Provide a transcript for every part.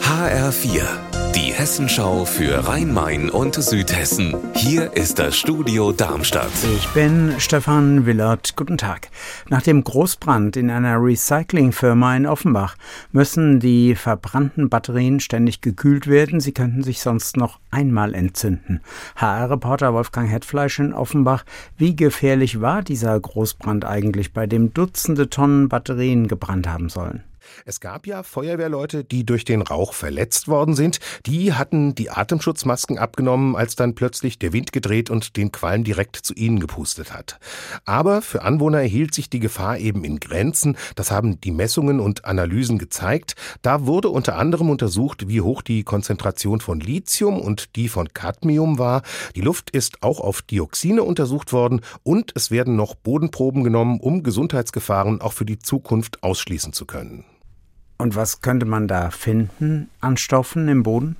HR4, die Hessenschau für Rhein-Main und Südhessen. Hier ist das Studio Darmstadt. Ich bin Stefan Willert. Guten Tag. Nach dem Großbrand in einer Recyclingfirma in Offenbach müssen die verbrannten Batterien ständig gekühlt werden. Sie könnten sich sonst noch einmal entzünden. HR-Reporter Wolfgang Hetfleisch in Offenbach. Wie gefährlich war dieser Großbrand eigentlich, bei dem Dutzende Tonnen Batterien gebrannt haben sollen? Es gab ja Feuerwehrleute, die durch den Rauch verletzt worden sind. Die hatten die Atemschutzmasken abgenommen, als dann plötzlich der Wind gedreht und den Qualm direkt zu ihnen gepustet hat. Aber für Anwohner hielt sich die Gefahr eben in Grenzen. Das haben die Messungen und Analysen gezeigt. Da wurde unter anderem untersucht, wie hoch die Konzentration von Lithium und die von Cadmium war. Die Luft ist auch auf Dioxine untersucht worden und es werden noch Bodenproben genommen, um Gesundheitsgefahren auch für die Zukunft ausschließen zu können. Und was könnte man da finden an Stoffen im Boden?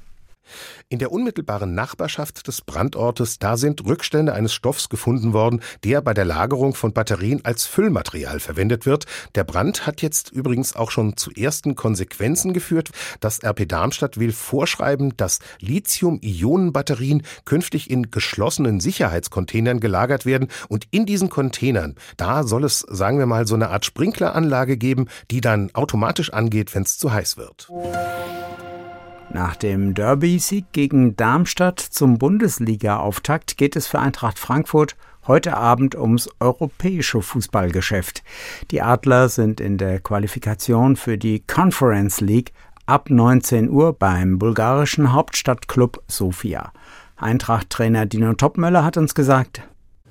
In der unmittelbaren Nachbarschaft des Brandortes, da sind Rückstände eines Stoffs gefunden worden, der bei der Lagerung von Batterien als Füllmaterial verwendet wird. Der Brand hat jetzt übrigens auch schon zu ersten Konsequenzen geführt. Das RP Darmstadt will vorschreiben, dass Lithium-Ionen-Batterien künftig in geschlossenen Sicherheitscontainern gelagert werden und in diesen Containern, da soll es, sagen wir mal, so eine Art Sprinkleranlage geben, die dann automatisch angeht, wenn es zu heiß wird. Nach dem Derby-Sieg gegen Darmstadt zum Bundesliga-Auftakt geht es für Eintracht Frankfurt heute Abend ums europäische Fußballgeschäft. Die Adler sind in der Qualifikation für die Conference League ab 19 Uhr beim bulgarischen Hauptstadtklub Sofia. Eintracht-Trainer Dino Topmöller hat uns gesagt,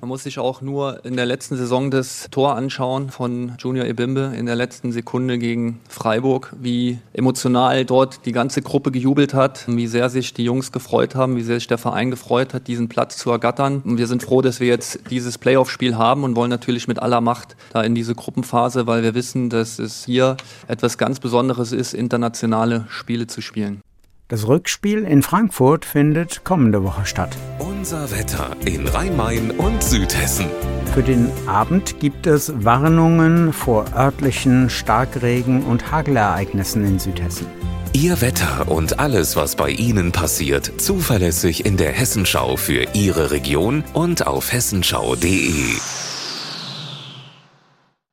man muss sich auch nur in der letzten Saison das Tor anschauen von Junior Ebimbe in der letzten Sekunde gegen Freiburg, wie emotional dort die ganze Gruppe gejubelt hat, wie sehr sich die Jungs gefreut haben, wie sehr sich der Verein gefreut hat, diesen Platz zu ergattern. Und wir sind froh, dass wir jetzt dieses Playoff-Spiel haben und wollen natürlich mit aller Macht da in diese Gruppenphase, weil wir wissen, dass es hier etwas ganz Besonderes ist, internationale Spiele zu spielen. Das Rückspiel in Frankfurt findet kommende Woche statt. Unser Wetter in Rhein-Main und Südhessen. Für den Abend gibt es Warnungen vor örtlichen Starkregen und Hagelereignissen in Südhessen. Ihr Wetter und alles, was bei Ihnen passiert, zuverlässig in der Hessenschau für Ihre Region und auf hessenschau.de.